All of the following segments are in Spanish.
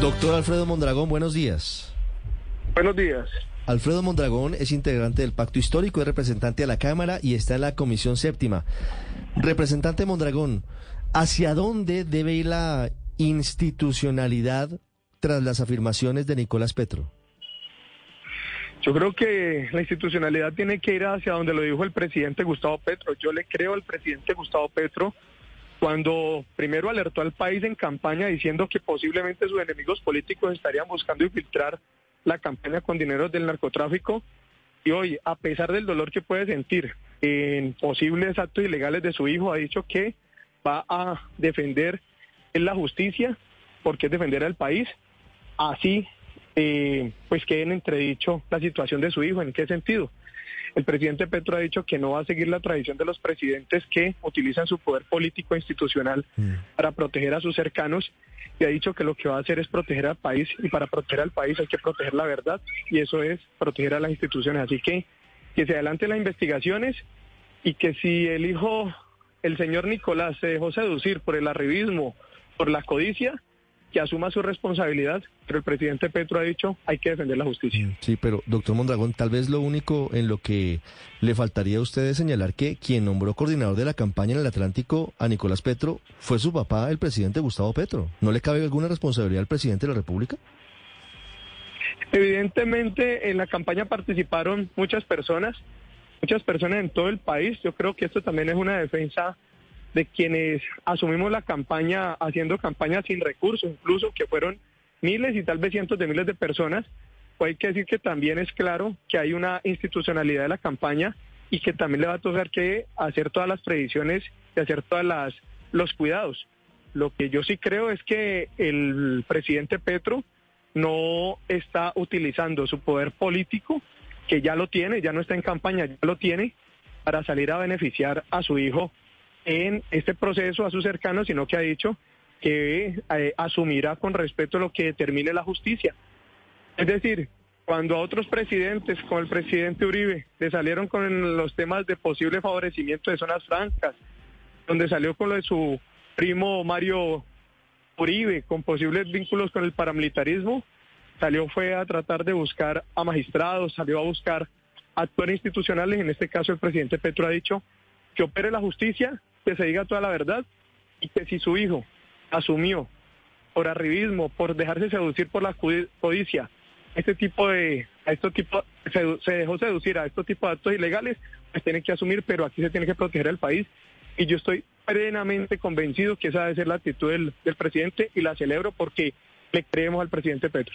Doctor Alfredo Mondragón, buenos días. Buenos días. Alfredo Mondragón es integrante del Pacto Histórico, es representante a la Cámara y está en la Comisión Séptima. Representante Mondragón, ¿hacia dónde debe ir la institucionalidad tras las afirmaciones de Nicolás Petro? Yo creo que la institucionalidad tiene que ir hacia donde lo dijo el presidente Gustavo Petro. Yo le creo al presidente Gustavo Petro cuando primero alertó al país en campaña diciendo que posiblemente sus enemigos políticos estarían buscando infiltrar la campaña con dineros del narcotráfico. Y hoy, a pesar del dolor que puede sentir en posibles actos ilegales de su hijo, ha dicho que va a defender la justicia, porque es defender al país. Así, eh, pues quede en entredicho la situación de su hijo. ¿En qué sentido? El presidente Petro ha dicho que no va a seguir la tradición de los presidentes que utilizan su poder político e institucional mm. para proteger a sus cercanos y ha dicho que lo que va a hacer es proteger al país y para proteger al país hay que proteger la verdad y eso es proteger a las instituciones. Así que que se adelanten las investigaciones y que si el hijo, el señor Nicolás, se dejó seducir por el arribismo, por la codicia, que asuma su responsabilidad, pero el presidente Petro ha dicho hay que defender la justicia. Mm, sí, pero doctor Mondragón, tal vez lo único en lo que le faltaría a usted es señalar que quien nombró coordinador de la campaña en el Atlántico a Nicolás Petro fue su papá, el presidente Gustavo Petro. ¿No le cabe alguna responsabilidad al presidente de la República? Evidentemente en la campaña participaron muchas personas, muchas personas en todo el país. Yo creo que esto también es una defensa de quienes asumimos la campaña haciendo campaña sin recursos, incluso que fueron miles y tal vez cientos de miles de personas, pues hay que decir que también es claro que hay una institucionalidad de la campaña y que también le va a tocar que hacer todas las predicciones y hacer todas las los cuidados. Lo que yo sí creo es que el presidente Petro no está utilizando su poder político, que ya lo tiene, ya no está en campaña, ya lo tiene, para salir a beneficiar a su hijo en este proceso a sus cercanos, sino que ha dicho que eh, asumirá con respeto lo que determine la justicia. Es decir, cuando a otros presidentes, como el presidente Uribe, le salieron con los temas de posible favorecimiento de zonas francas, donde salió con lo de su primo Mario Uribe, con posibles vínculos con el paramilitarismo, salió fue a tratar de buscar a magistrados, salió a buscar actores institucionales, en este caso el presidente Petro ha dicho que opere la justicia que se diga toda la verdad y que si su hijo asumió por arribismo, por dejarse seducir por la codicia, este tipo de, a este tipo, se, dejó seducir a estos tipos de actos ilegales, pues tiene que asumir, pero aquí se tiene que proteger al país. Y yo estoy plenamente convencido que esa debe ser la actitud del, del presidente y la celebro porque le creemos al presidente Petro.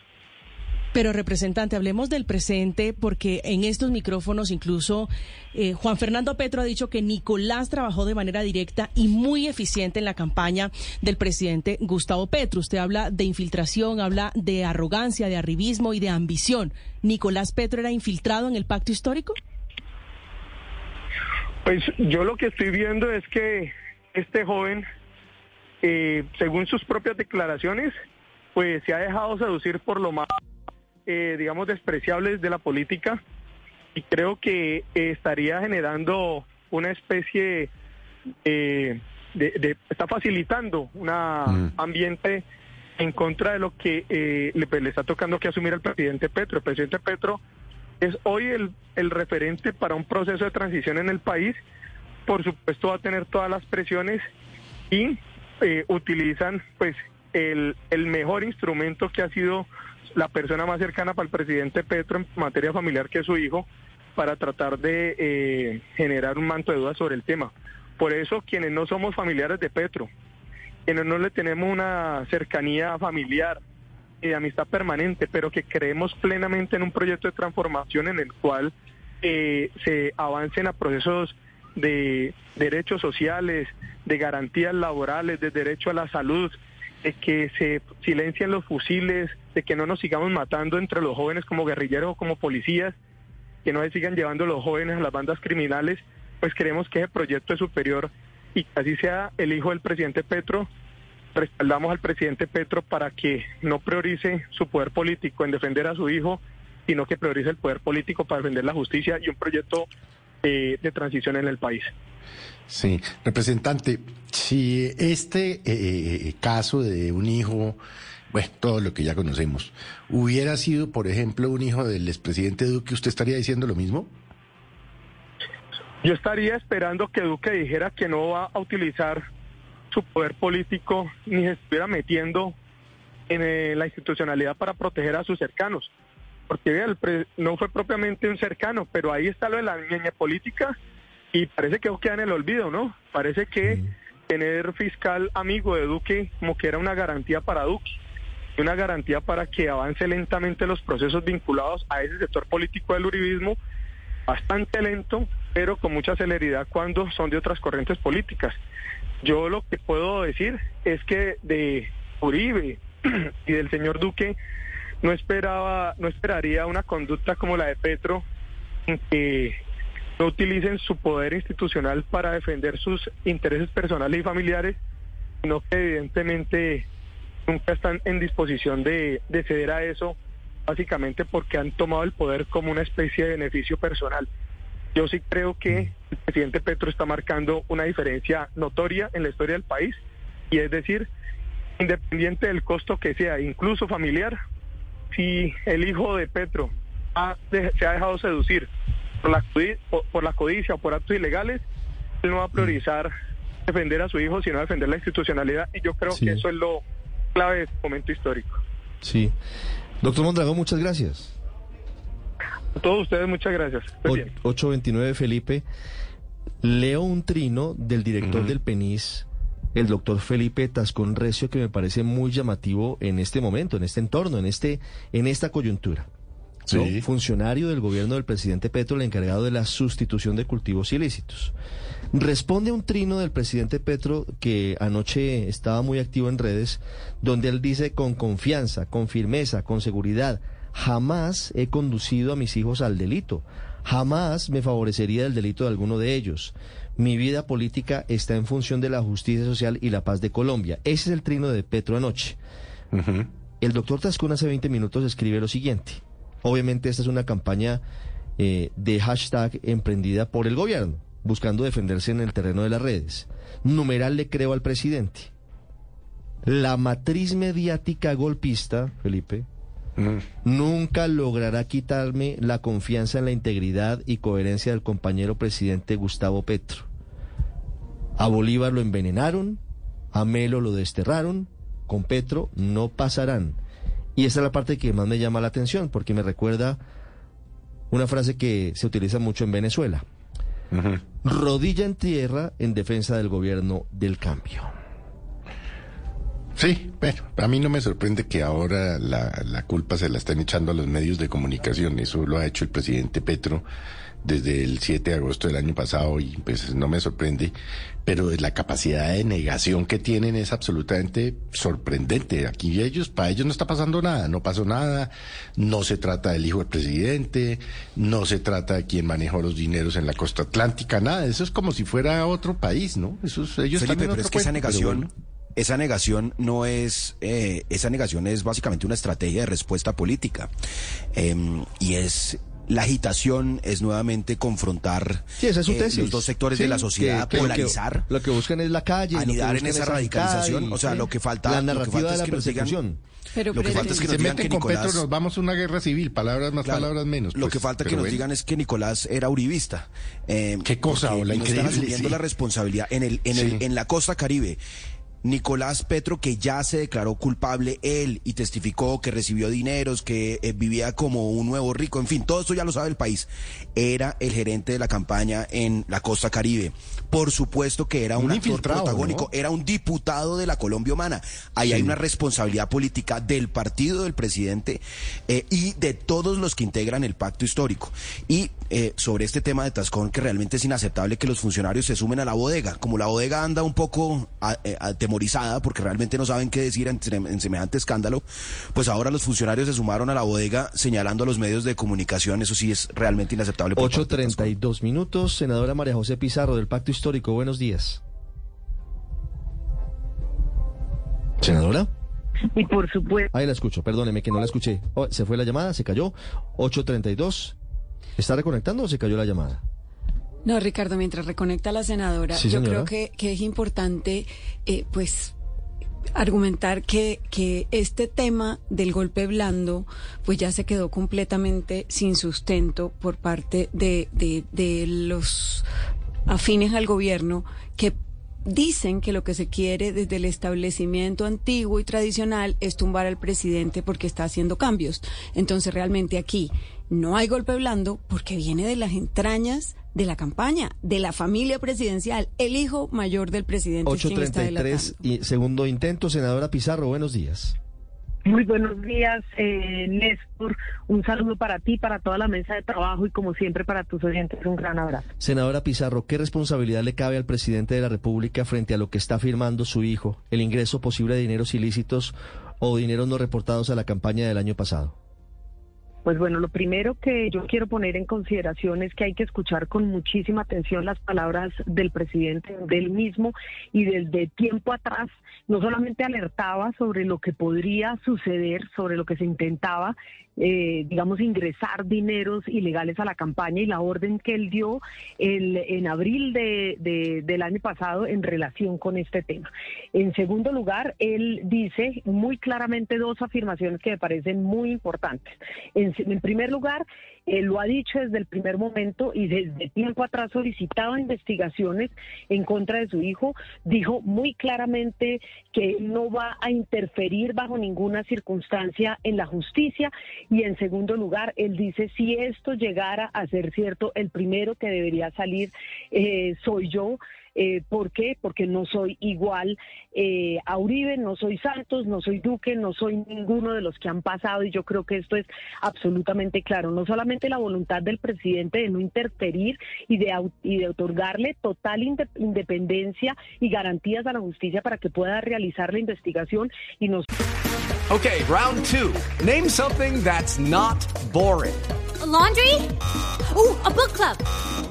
Pero representante, hablemos del presente porque en estos micrófonos incluso eh, Juan Fernando Petro ha dicho que Nicolás trabajó de manera directa y muy eficiente en la campaña del presidente Gustavo Petro. Usted habla de infiltración, habla de arrogancia, de arribismo y de ambición. ¿Nicolás Petro era infiltrado en el pacto histórico? Pues yo lo que estoy viendo es que este joven, eh, según sus propias declaraciones, pues se ha dejado seducir por lo más eh, digamos, despreciables de la política y creo que estaría generando una especie eh, de, está facilitando un mm. ambiente en contra de lo que eh, le, está tocando que asumir al presidente Petro. El presidente Petro es hoy el, el referente para un proceso de transición en el país. Por supuesto va a tener todas las presiones y utilizan pues el, el mejor instrumento que ha sido la persona más cercana para el presidente Petro en materia familiar que es su hijo, para tratar de eh, generar un manto de dudas sobre el tema. Por eso, quienes no somos familiares de Petro, quienes no le tenemos una cercanía familiar y de amistad permanente, pero que creemos plenamente en un proyecto de transformación en el cual eh, se avancen a procesos de derechos sociales, de garantías laborales, de derecho a la salud, de que se silencien los fusiles, de que no nos sigamos matando entre los jóvenes como guerrilleros o como policías, que no se sigan llevando los jóvenes a las bandas criminales, pues creemos que ese proyecto es superior y que así sea el hijo del presidente Petro, respaldamos al presidente Petro para que no priorice su poder político en defender a su hijo, sino que priorice el poder político para defender la justicia y un proyecto eh, de transición en el país. Sí, representante, si este eh, caso de un hijo, bueno, todo lo que ya conocemos, hubiera sido, por ejemplo, un hijo del expresidente Duque, ¿usted estaría diciendo lo mismo? Yo estaría esperando que Duque dijera que no va a utilizar su poder político ni se estuviera metiendo en eh, la institucionalidad para proteger a sus cercanos. Porque no fue propiamente un cercano, pero ahí está lo de la niña política y parece que queda en el olvido, ¿no? Parece que tener fiscal amigo de Duque como que era una garantía para Duque, una garantía para que avance lentamente los procesos vinculados a ese sector político del uribismo, bastante lento, pero con mucha celeridad cuando son de otras corrientes políticas. Yo lo que puedo decir es que de Uribe y del señor Duque no esperaba, no esperaría una conducta como la de Petro, en que no utilicen su poder institucional para defender sus intereses personales y familiares, sino que evidentemente nunca están en disposición de, de ceder a eso, básicamente porque han tomado el poder como una especie de beneficio personal. Yo sí creo que el presidente Petro está marcando una diferencia notoria en la historia del país y es decir, independiente del costo que sea, incluso familiar, si el hijo de Petro se ha dejado seducir por la, por la codicia o por actos ilegales, él no va a priorizar defender a su hijo, sino defender la institucionalidad y yo creo que eso es lo clave de este momento histórico. Sí. Doctor Mondragón, muchas gracias. A todos ustedes, muchas gracias. 829 Felipe. Leo un trino del director del PENIS, el doctor Felipe Tascón Recio, que me parece muy llamativo en este momento, en este entorno, en, este, en esta coyuntura. Funcionario del gobierno del presidente Petro, el encargado de la sustitución de cultivos ilícitos. Responde a un trino del presidente Petro que anoche estaba muy activo en redes, donde él dice con confianza, con firmeza, con seguridad, Jamás he conducido a mis hijos al delito. Jamás me favorecería el delito de alguno de ellos. Mi vida política está en función de la justicia social y la paz de Colombia. Ese es el trino de Petro anoche. El doctor Tascún hace 20 minutos escribe lo siguiente. Obviamente esta es una campaña eh, de hashtag emprendida por el gobierno, buscando defenderse en el terreno de las redes. Numeral le creo al presidente. La matriz mediática golpista, Felipe, Nunca logrará quitarme la confianza en la integridad y coherencia del compañero presidente Gustavo Petro. A Bolívar lo envenenaron, a Melo lo desterraron, con Petro no pasarán. Y esa es la parte que más me llama la atención, porque me recuerda una frase que se utiliza mucho en Venezuela. Rodilla en tierra en defensa del gobierno del cambio. Sí, bueno, a mí no me sorprende que ahora la, la, culpa se la estén echando a los medios de comunicación. Eso lo ha hecho el presidente Petro desde el 7 de agosto del año pasado y pues no me sorprende. Pero la capacidad de negación que tienen es absolutamente sorprendente. Aquí ellos, para ellos no está pasando nada, no pasó nada, no se trata del hijo del presidente, no se trata de quien manejó los dineros en la costa atlántica, nada. Eso es como si fuera otro país, ¿no? Eso es, ellos Felipe, pero es que esa negación esa negación no es, eh, esa negación es básicamente una estrategia de respuesta política em, y es la agitación es nuevamente confrontar eh, los dos sectores de la sociedad, polarizar. Lo que, buscan es la calle. Anidar en esa radicalización. o sea, lo que falta, la narrativa es que nos digan, pero, lo que falta es que se nos digan que con Petro nos vamos a una guerra civil, palabras más, palabras menos. lo pues, que falta que nos digan es que Nicolás era uribista. Eh, ¿Qué cosa? O la increíble, están asumiendo la responsabilidad en el, en el, en la costa caribe. Nicolás Petro, que ya se declaró culpable él y testificó que recibió dineros, que eh, vivía como un nuevo rico, en fin, todo esto ya lo sabe el país, era el gerente de la campaña en la costa caribe. Por supuesto que era un, actor protagónico, era un diputado de la Colombia Humana. Ahí hay una responsabilidad política del partido del presidente eh, y de todos los que integran el pacto histórico. Y eh, sobre este tema de Tascón, que realmente es inaceptable que los funcionarios se sumen a la bodega. Como la bodega anda un poco eh, atemorizada porque realmente no saben qué decir en, en, semejante escándalo, pues ahora los funcionarios se sumaron a la bodega señalando a los medios de comunicación. Eso sí es realmente inaceptable. 8.32 minutos. Senadora María José Pizarro del Pacto Histórico. Buenos días. Senadora. Y por supuesto. Ahí la escucho, perdóneme que no la escuché. Oh, se fue la llamada, se cayó. 832. ¿Está reconectando o se cayó la llamada? No, Ricardo, mientras reconecta la senadora, yo creo que, que, es importante, eh, pues, argumentar que, que este tema del golpe blando, pues ya se quedó completamente sin sustento por parte de, de, de los afines al gobierno que dicen que lo que se quiere desde el establecimiento antiguo y tradicional es tumbar al presidente porque está haciendo cambios. Entonces realmente aquí no hay golpe blando porque viene de las entrañas de la campaña, de la familia presidencial, el hijo mayor del presidente. 833 y segundo intento, senadora Pizarro, buenos días. Muy buenos días, eh, Néstor. Un saludo para ti, para toda la mesa de trabajo y como siempre para tus oyentes un gran abrazo. Senadora Pizarro, ¿qué responsabilidad le cabe al presidente de la República frente a lo que está firmando su hijo, el ingreso posible de dineros ilícitos o dineros no reportados a la campaña del año pasado? Pues bueno, lo primero que yo quiero poner en consideración es que hay que escuchar con muchísima atención las palabras del presidente, del mismo, y desde tiempo atrás no solamente alertaba sobre lo que podría suceder, sobre lo que se intentaba, eh, digamos, ingresar dineros ilegales a la campaña y la orden que él dio el, en abril de, del año pasado en relación con este tema. En segundo lugar, él dice muy claramente dos afirmaciones que me parecen muy importantes. En, en primer lugar, él lo ha dicho desde el primer momento y desde tiempo atrás solicitaba investigaciones en contra de su hijo. Dijo muy claramente que no va a interferir bajo ninguna circunstancia en la justicia. Y en segundo lugar, él dice, si esto llegara a ser cierto, el primero que debería salir eh, soy yo. Eh, ¿Por qué? Porque no soy igual eh, a Uribe, no soy Santos, no soy Duque, no soy ninguno de los que han pasado y yo creo que esto es absolutamente claro. No solamente la voluntad del presidente de no interferir y de, y de otorgarle total independencia y garantías a la justicia para que pueda realizar la investigación y nos... Ok, round two. Name something that's not boring. laundry? Uh, a book club.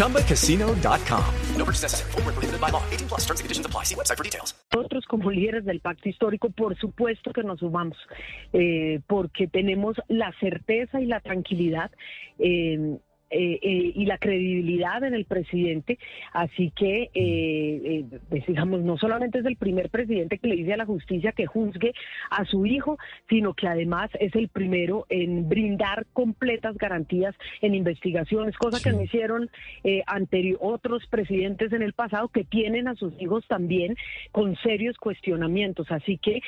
ChumbaCasino.com. No purchase necessary. Full prohibited by law. 18 plus terms and conditions apply. See website for details. Nosotros, como líderes del pacto histórico, por supuesto que nos sumamos, eh, porque tenemos la certeza y la tranquilidad. Eh, eh, eh, y la credibilidad en el presidente. Así que, eh, pues, digamos, no solamente es el primer presidente que le dice a la justicia que juzgue a su hijo, sino que además es el primero en brindar completas garantías en investigaciones, cosa que no hicieron anterior, otros presidentes en el pasado que tienen a sus hijos también con serios cuestionamientos. Así que,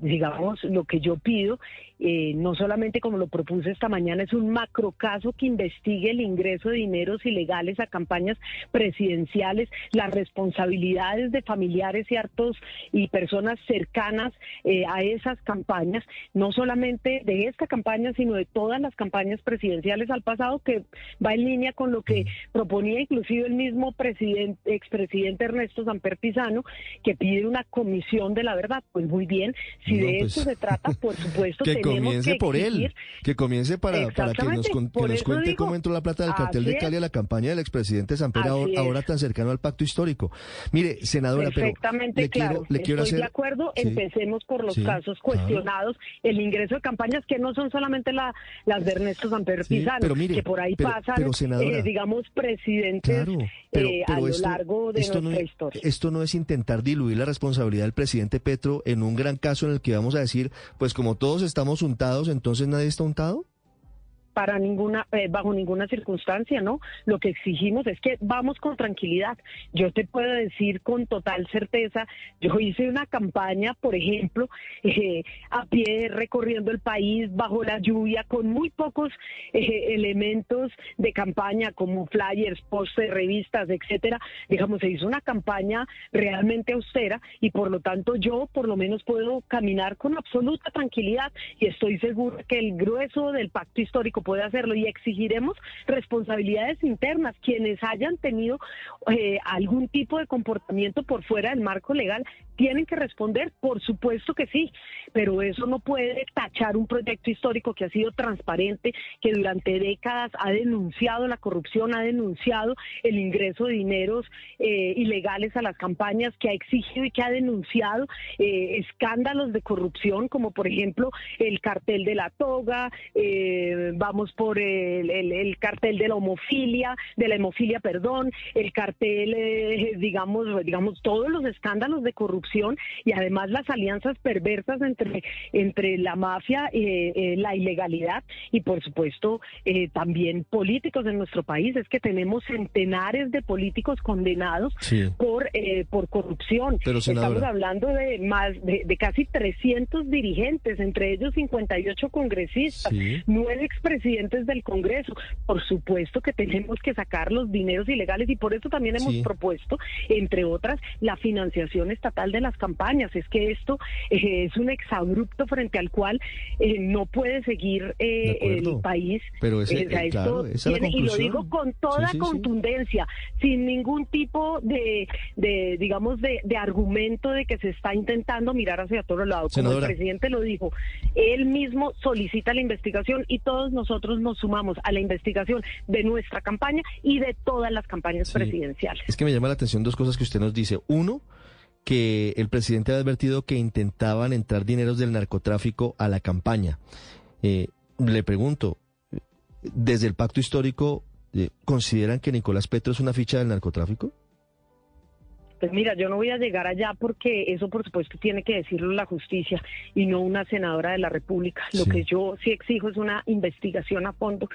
digamos, lo que yo pido, no solamente como lo propuse esta mañana, es un macro caso que investigue el ingreso de dineros ilegales a campañas presidenciales, las responsabilidades de familiares y hartos y personas cercanas eh, a esas campañas, no solamente de esta campaña, sino de todas las campañas presidenciales al pasado, que va en línea con lo que proponía inclusive el mismo presidente, expresidente Ernesto Samper Pizano, que pide una comisión de la verdad. Pues muy bien, si de eso pues, se trata, por supuesto, tenemos comience que por él, que comience para, para que nos, que nos cuente cómo entró la plata del cartel de Cali a la campaña del expresidente Samper, ahora, ahora, tan cercano al pacto histórico. Mire, senadora, Perfectamente pero claro. le quiero Estoy de acuerdo, empecemos por los casos cuestionados, el ingreso de campañas que no son solamente la, las de Ernesto Samper Pizano, que por ahí pasan, eh, digamos, presidentes eh, a lo largo de nuestra no, historia. Esto no es intentar diluir la responsabilidad del presidente Petro en un gran caso en el que vamos a decir, pues como todos estamos untados, entonces nadie está untado. Para ninguna, eh, bajo ninguna circunstancia, ¿no? Lo que exigimos es que vamos con tranquilidad. Yo te puedo decir con total certeza, yo hice una campaña, por ejemplo, eh, a pie recorriendo el país bajo la lluvia, con muy pocos eh, elementos de campaña como flyers, postes, revistas, etcétera. Digamos, se hizo una campaña realmente austera y por lo tanto yo por lo menos puedo caminar con absoluta tranquilidad y estoy seguro que el grueso del pacto histórico puede hacerlo y exigiremos responsabilidades internas. Quienes hayan tenido eh, algún tipo de comportamiento por fuera del marco legal tienen que responder, por supuesto que sí, pero eso no puede tachar un proyecto histórico que ha sido transparente, que durante décadas ha denunciado la corrupción, ha denunciado el ingreso de dineros eh, ilegales a las campañas, que ha exigido y que ha denunciado eh, escándalos de corrupción, como por ejemplo el cartel de la toga, eh, vamos por el, el, cartel de la homofilia, de la hemofilia, perdón, el cartel, digamos, digamos, todos los escándalos de corrupción y además las alianzas perversas entre, entre la mafia, eh, eh, la ilegalidad y por supuesto eh, también políticos en nuestro país. Es que tenemos centenares de políticos condenados por, por corrupción. Estamos hablando de más de, casi 300 dirigentes, entre ellos 58 congresistas, nueve expresidentes del Congreso. Por supuesto que tenemos que sacar los dineros ilegales y por eso también hemos propuesto, entre otras, la financiación estatal de las campañas. Es que esto eh, es un exabrupto frente al cual eh, no puede seguir eh, el país. Pero ese, y lo digo con toda contundencia, sin ningún tipo de, de digamos, de, de, argumento de que se está intentando mirar hacia otro lado. Como el presidente lo dijo, él mismo solicita la investigación y todos nosotros nos sumamos a la investigación de nuestra campaña y de todas las campañas presidenciales. Es que me llama la atención dos cosas que usted nos dice. Uno, que el presidente ha advertido que intentaban entrar dineros del narcotráfico a la campaña. Eh, le pregunto, desde el pacto histórico, eh, ¿consideran que Nicolás Petro es una ficha del narcotráfico? Pues mira, yo no voy a llegar allá porque eso por supuesto tiene que decirlo la justicia y no una senadora de la República. Lo que yo sí exijo es una investigación a fondo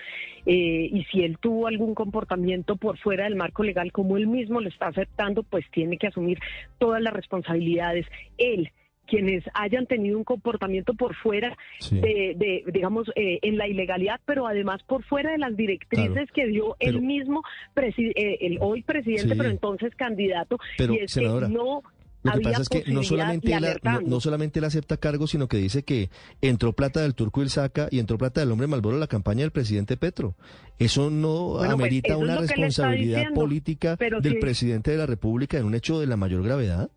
eh, y si él tuvo algún comportamiento por fuera del marco legal como él mismo lo está aceptando, pues tiene que asumir todas las responsabilidades. Él quienes hayan tenido un comportamiento por fuera de, digamos, eh, en la ilegalidad, pero además por fuera de las directrices que dio el mismo, eh, el hoy presidente, pero entonces candidato, y es que no lo que pasa es que no solamente, él, no, solamente él acepta cargos, sino que dice que entró plata del turco el saca y entró plata del hombre Malboro a la campaña del presidente Petro. Eso no pues, amerita una responsabilidad política del presidente de la República en un hecho de la mayor gravedad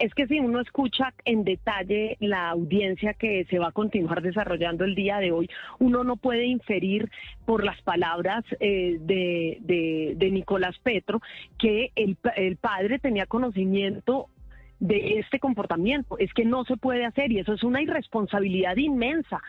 es que si uno escucha en detalle la audiencia que se va a continuar desarrollando el día de hoy, uno no puede inferir por las palabras eh, de, Nicolás Petro que el, el padre tenía conocimiento de este comportamiento. Es que no se puede hacer y eso es una irresponsabilidad inmensa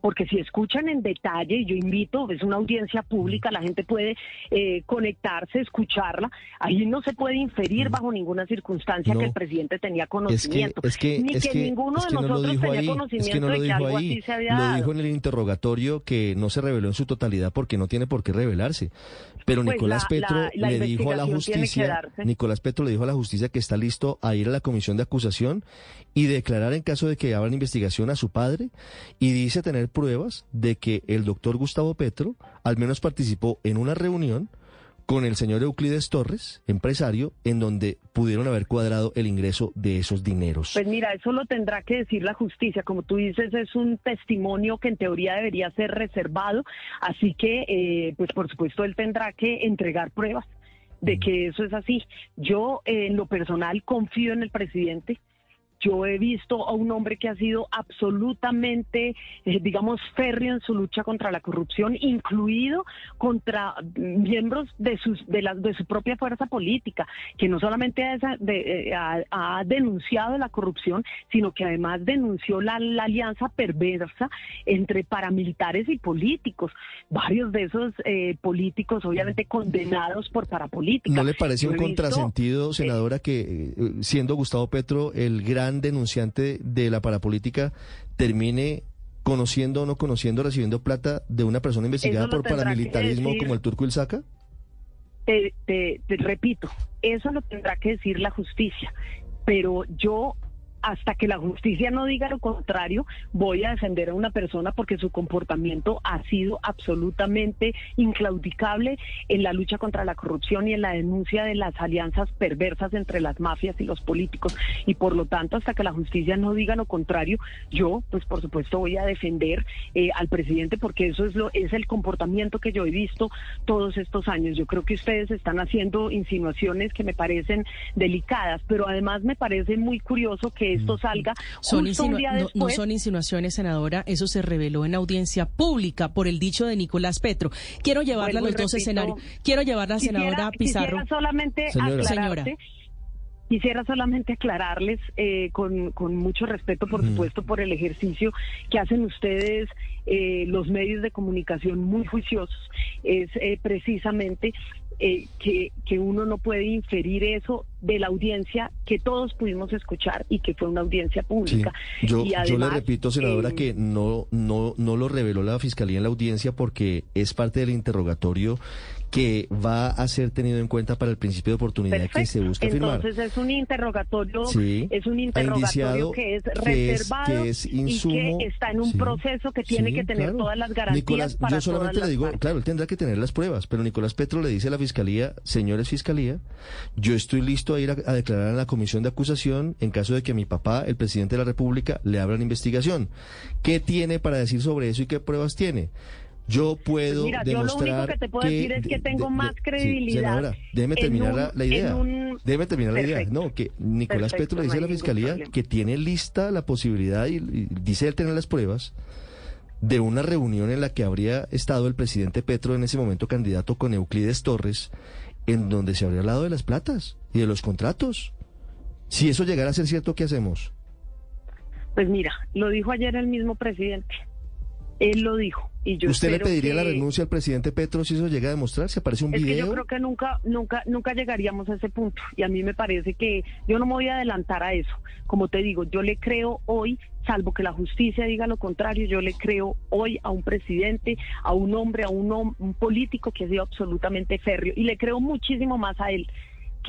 porque si escuchan en detalle, yo invito, es una audiencia pública, la gente puede eh, conectarse, escucharla, ahí no se puede inferir bajo ninguna circunstancia que el presidente tenía conocimiento, es que, ni que, ninguno de nosotros tenía conocimiento de que algo así se había Lo dijo en el interrogatorio que no se reveló en su totalidad porque no tiene por qué revelarse. Pero pues Nicolás Petro le dijo a la justicia, Nicolás Petro le dijo a la justicia que está listo a ir a la comisión de acusación y declarar en caso de que abran investigación a su padre y dice tener pruebas de que el doctor Gustavo Petro al menos participó en una reunión con el señor Euclides Torres, empresario, en donde pudieron haber cuadrado el ingreso de esos dineros. Pues mira, eso lo tendrá que decir la justicia. Como tú dices, es un testimonio que en teoría debería ser reservado, así que, eh, pues por supuesto, él tendrá que entregar pruebas de mm. que eso es así. Yo, en lo personal, confío en el presidente. Yo he visto a un hombre que ha sido absolutamente, eh, digamos, férreo en su lucha contra la corrupción, incluido contra miembros de, sus, de, la, de su propia fuerza política, que no solamente ha, eh, ha, denunciado la corrupción, sino que además denunció la, alianza perversa entre paramilitares y políticos. Varios de esos eh, políticos, obviamente, condenados por parapolítica. ¿No le parece un contrasentido, senadora, que siendo Gustavo Petro el gran denunciante de la parapolítica termine conociendo o no conociendo, recibiendo plata de una persona investigada por paramilitarismo como el turco Ilzaca? Te, te, te repito, eso lo tendrá que decir la justicia, pero yo hasta que la justicia no diga lo contrario, voy a defender a una persona porque su comportamiento ha sido absolutamente inclaudicable en la lucha contra la corrupción y en la denuncia de las alianzas perversas entre las mafias y los políticos. Y por lo tanto, hasta que la justicia no diga lo contrario, yo, pues por supuesto, voy a defender eh, al presidente porque eso es, lo, es el comportamiento que yo he visto todos estos años. Yo creo que ustedes están haciendo insinuaciones que me parecen delicadas, pero además me parece muy curioso que esto salga son un día no, después. no, son insinuaciones, senadora. Eso se reveló en audiencia pública por el dicho de Nicolás Petro. Quiero llevarla a los dos escenarios. Quiero llevarla a senadora Pizarro. Quisiera solamente Señora. Quisiera solamente aclararles eh, con, con, mucho respeto, por supuesto, por el ejercicio que hacen ustedes, eh, los medios de comunicación muy juiciosos, es eh, precisamente eh, que, que uno no puede inferir eso de la audiencia que todos pudimos escuchar y que fue una audiencia pública. Sí. Yo, y además, yo le repito, senadora, eh, que no, no, no lo reveló la Fiscalía en la audiencia porque es parte del interrogatorio que va a ser tenido en cuenta para el principio de oportunidad Perfecto. que se busca Entonces firmar. es un interrogatorio, Sí. es un interrogatorio que es que es- reservado que es insumo, y que está en un sí. proceso que tiene que tener claro. todas las garantías Nicolás, para yo solamente todas le digo, claro, él tendrá que tener las pruebas, pero Nicolás Petro le dice a la fiscalía, señores fiscalía, yo estoy listo a ir a, a declarar en la comisión de acusación en caso de que mi papá, el presidente de la República, le abran investigación. ¿Qué tiene para decir sobre eso y qué pruebas tiene? Yo puedo Mira, yo lo único demostrar que te puedo decir es que tengo más sí, credibilidad senadora, déjeme terminar un- la, la idea. un- Déjeme terminar la idea. No, que Nicolás Perfecto, Petro le dice no a la fiscalía problema. que tiene lista la posibilidad y, y dice él tener las pruebas de una reunión en la que habría estado el presidente Petro en ese momento candidato con Euclides Torres, en donde se habría hablado de las platas y de los contratos. Si eso llegara a ser cierto, ¿qué hacemos? Pues mira, lo dijo ayer el mismo presidente. Él lo dijo. Y yo ¿Usted le pediría la renuncia al presidente Petro si eso llega a demostrar? ¿Se aparece un Es que yo creo que nunca, nunca, nunca llegaríamos a ese punto. Y a mí me parece que yo no me voy a adelantar a eso. Como te digo, yo le creo hoy, salvo que la justicia diga lo contrario, yo le creo hoy a un presidente, a un hombre, a un, un político que ha sido absolutamente férreo. Y le creo muchísimo más a él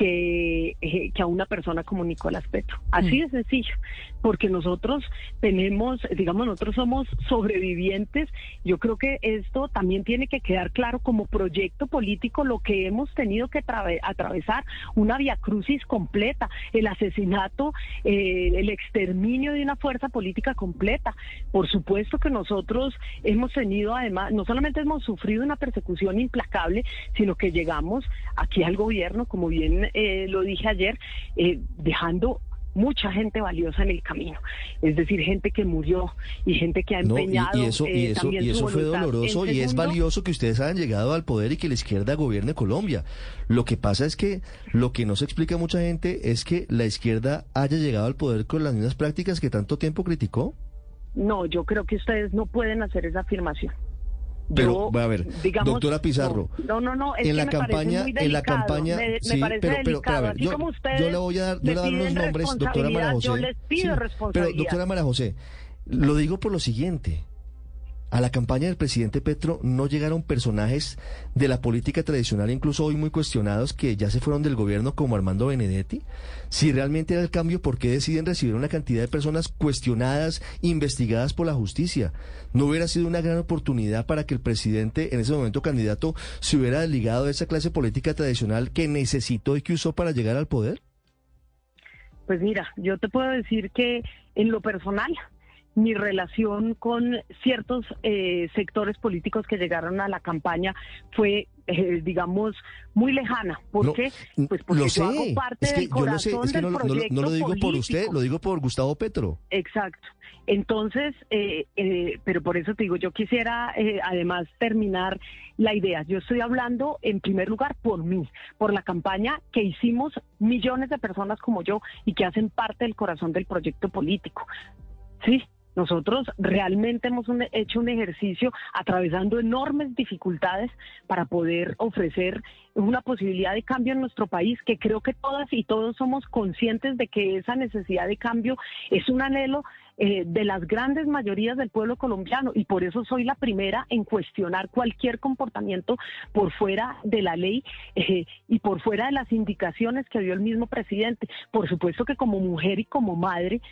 que, eh, que a una persona como Nicolás Petro. Así de sencillo, porque nosotros tenemos, digamos, nosotros somos sobrevivientes. Yo creo que esto también tiene que quedar claro como proyecto político lo que hemos tenido que trave- atravesar, una viacrucis completa, el asesinato, eh, el exterminio de una fuerza política completa. Por supuesto que nosotros hemos tenido además, no solamente hemos sufrido una persecución implacable, sino que llegamos aquí al gobierno, como bien eh, lo dije ayer, eh, dejando mucha gente valiosa en el camino, es decir, gente que murió y gente que ha No, y, empeñado y eso, y eh, eso, también y eso fue doloroso y es valioso que ustedes hayan llegado al poder y que la izquierda gobierne Colombia. Lo que pasa es que lo que no se explica a mucha gente es que la izquierda haya llegado al poder con las mismas prácticas que tanto tiempo criticó. No, yo creo que ustedes no pueden hacer esa afirmación. Pero, Yo, a ver, digamos, doctora Pizarro, No, no, no, es en que la me campaña, muy en la campaña, sí, parece pero, pero, pero, delicado. a ver, yo, yo le voy a dar, yo me le voy a dar piden nombres, doctora responsabilidad, José. Yo les pido Sí, Pero, doctora María José, lo digo por lo siguiente. A la campaña del presidente Petro no llegaron personajes de la política tradicional, incluso hoy muy cuestionados, que ya se fueron del gobierno, como Armando Benedetti. Si realmente era el cambio, ¿por qué deciden recibir una cantidad de personas cuestionadas, investigadas por la justicia? ¿No hubiera sido una gran oportunidad para que el presidente, en ese momento candidato, se hubiera desligado de esa clase política tradicional que necesitó y que usó para llegar al poder? Pues mira, yo te puedo decir que en lo personal, mi relación con ciertos eh, sectores políticos que llegaron a la campaña fue, eh, digamos, muy lejana. ¿Por No, qué? Pues porque lo yo sé, hago parte es que del yo lo sé, corazón es que no, del no proyecto no lo digo por usted, lo digo por Gustavo Petro. Exacto. Entonces, eh, eh, pero por eso te digo, yo quisiera eh, además terminar la idea. Yo estoy hablando en primer lugar por mí, por la campaña que hicimos millones de personas como yo y que hacen parte del corazón del proyecto político. Sí, Nosotros realmente hemos hecho un ejercicio atravesando enormes dificultades para poder ofrecer una posibilidad de cambio en nuestro país, que creo que todas y todos somos conscientes de que esa necesidad de cambio es un anhelo eh, de las grandes mayorías del pueblo colombiano y por eso soy la primera en cuestionar cualquier comportamiento por fuera de la ley eh, y por fuera de las indicaciones que dio el mismo presidente. Por supuesto que como mujer y como madre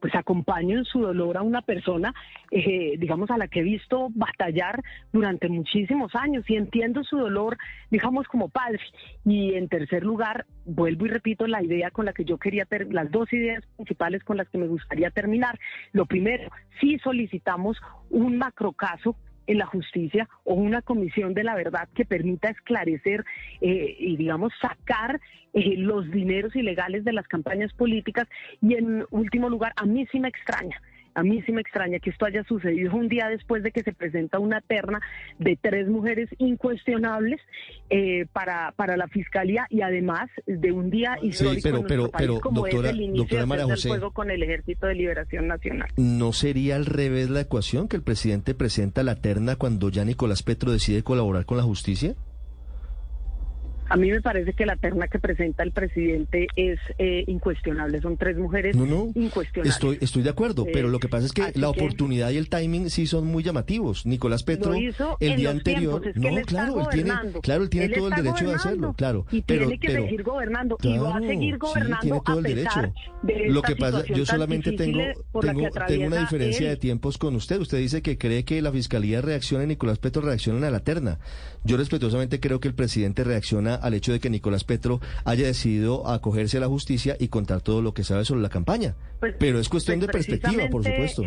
pues acompaño en su dolor a una persona, eh, digamos, a la que he visto batallar durante muchísimos años y entiendo su dolor, digamos, como padre. Y en tercer lugar, vuelvo y repito la idea con la que yo quería, las dos ideas principales con las que me gustaría terminar. Lo primero, sí solicitamos un macrocaso en la justicia o una comisión de la verdad que permita esclarecer eh, y, digamos, sacar eh, los dineros ilegales de las campañas políticas. Y en último lugar, a mí sí me extraña a mí sí me extraña que esto haya sucedido un día después de que se presenta una terna de tres mujeres incuestionables eh, para, para la fiscalía y además de un día histórico sí, pero, pero, pero, como doctora, es el inicio doctora del juego con el Ejército de Liberación Nacional. ¿No sería al revés la ecuación que el presidente presenta la terna cuando ya Nicolás Petro decide colaborar con la justicia? A mí me parece que la terna que presenta el presidente es eh, incuestionable. Son tres mujeres no, no, incuestionables. Estoy, estoy de acuerdo, pero lo que pasa es que la oportunidad y el timing sí son muy llamativos. Nicolás Petro, el día anterior. no, claro, él tiene, claro, él tiene todo el derecho de hacerlo, claro. Y pero, tiene que seguir gobernando y va a seguir gobernando sí, tiene todo el derecho. lo que pasa, yo solamente tengo, tengo, tengo una diferencia de tiempos con usted. Usted dice que cree que la fiscalía reacciona y Nicolás Petro reacciona a la terna. Yo respetuosamente creo que el presidente reacciona al hecho de que Nicolás Petro haya decidido acogerse a la justicia y contar todo lo que sabe sobre la campaña. Pues, Pero es cuestión pues de perspectiva, por supuesto.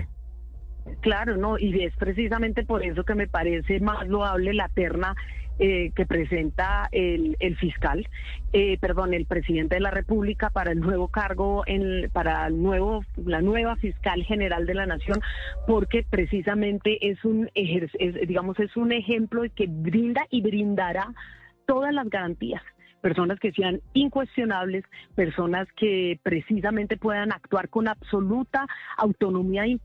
Claro, no, y es precisamente por eso que me parece más loable la terna eh, que presenta el, fiscal, eh, perdón, el presidente de la República para el nuevo cargo, en, para el nuevo, la nueva fiscal general de la Nación, porque precisamente es un, digamos, es un ejemplo que brinda y brindará todas las garantías personas que sean incuestionables, personas que precisamente puedan actuar con absoluta autonomía e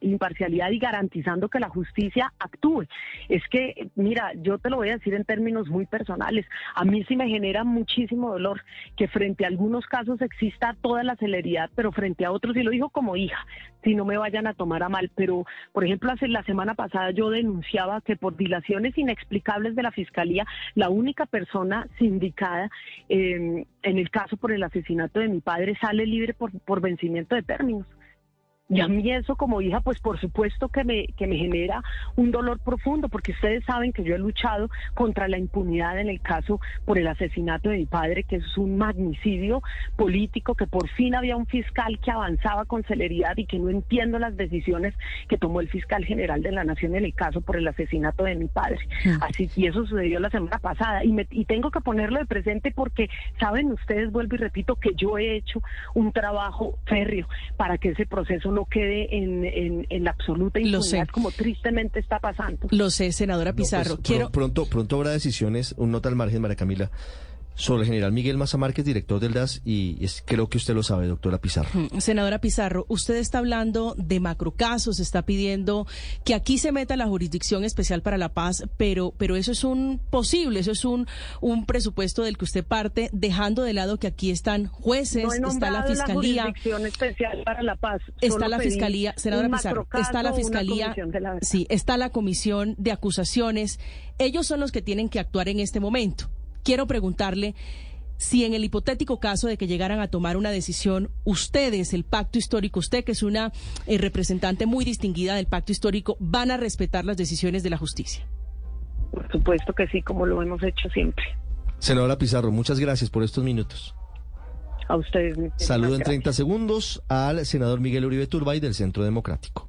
imparcialidad y garantizando que la justicia actúe. Es que, mira, yo te lo voy a decir en términos muy personales, a mí sí me genera muchísimo dolor que frente a algunos casos exista toda la celeridad, pero frente a otros, y lo digo como hija, si no me vayan a tomar a mal, pero por ejemplo, hace la semana pasada yo denunciaba que por dilaciones inexplicables de la Fiscalía, la única persona sindical en el caso por el asesinato de mi padre sale libre por, por vencimiento de términos. Y a mí eso como hija, pues por supuesto que me, que me genera un dolor profundo, porque ustedes saben que yo he luchado contra la impunidad en el caso por el asesinato de mi padre, que es un magnicidio político, que por fin había un fiscal que avanzaba con celeridad y que no entiendo las decisiones que tomó el fiscal general de la Nación en el caso por el asesinato de mi padre. Así, y eso sucedió la semana pasada. Y, me, y tengo que ponerlo de presente porque saben ustedes, vuelvo y repito, que yo he hecho un trabajo férreo para que ese proceso no quede en, en, la absoluta impunidad como tristemente está pasando. Lo sé, senadora pues, Pizarro. Quiero... Pronto, pronto habrá decisiones, un nota al margen, María Camila sobre el general Miguel Maza Márquez, director del DAS, y creo que usted lo sabe, doctora Pizarro. Senadora Pizarro, usted está hablando de macrocasos, está pidiendo que aquí se meta la Jurisdicción Especial para la Paz, pero, pero eso es un posible, eso es un, un presupuesto del que usted parte, dejando de lado que aquí están jueces, está la Fiscalía. Jurisdicción Especial para la Paz. Está la Fiscalía, senadora Pizarro, está la Fiscalía, sí, está la Comisión de Acusaciones. Ellos son los que tienen que actuar en este momento quiero preguntarle si en el hipotético caso de que llegaran a tomar una decisión, ustedes, el pacto histórico, usted que es una eh, representante muy distinguida del pacto histórico, van a respetar las decisiones de la justicia. Por supuesto que sí, como lo hemos hecho siempre. Senadora Pizarro, muchas gracias por estos minutos. A ustedes. Saludo en 30 segundos al senador Miguel Uribe Turbay del Centro Democrático.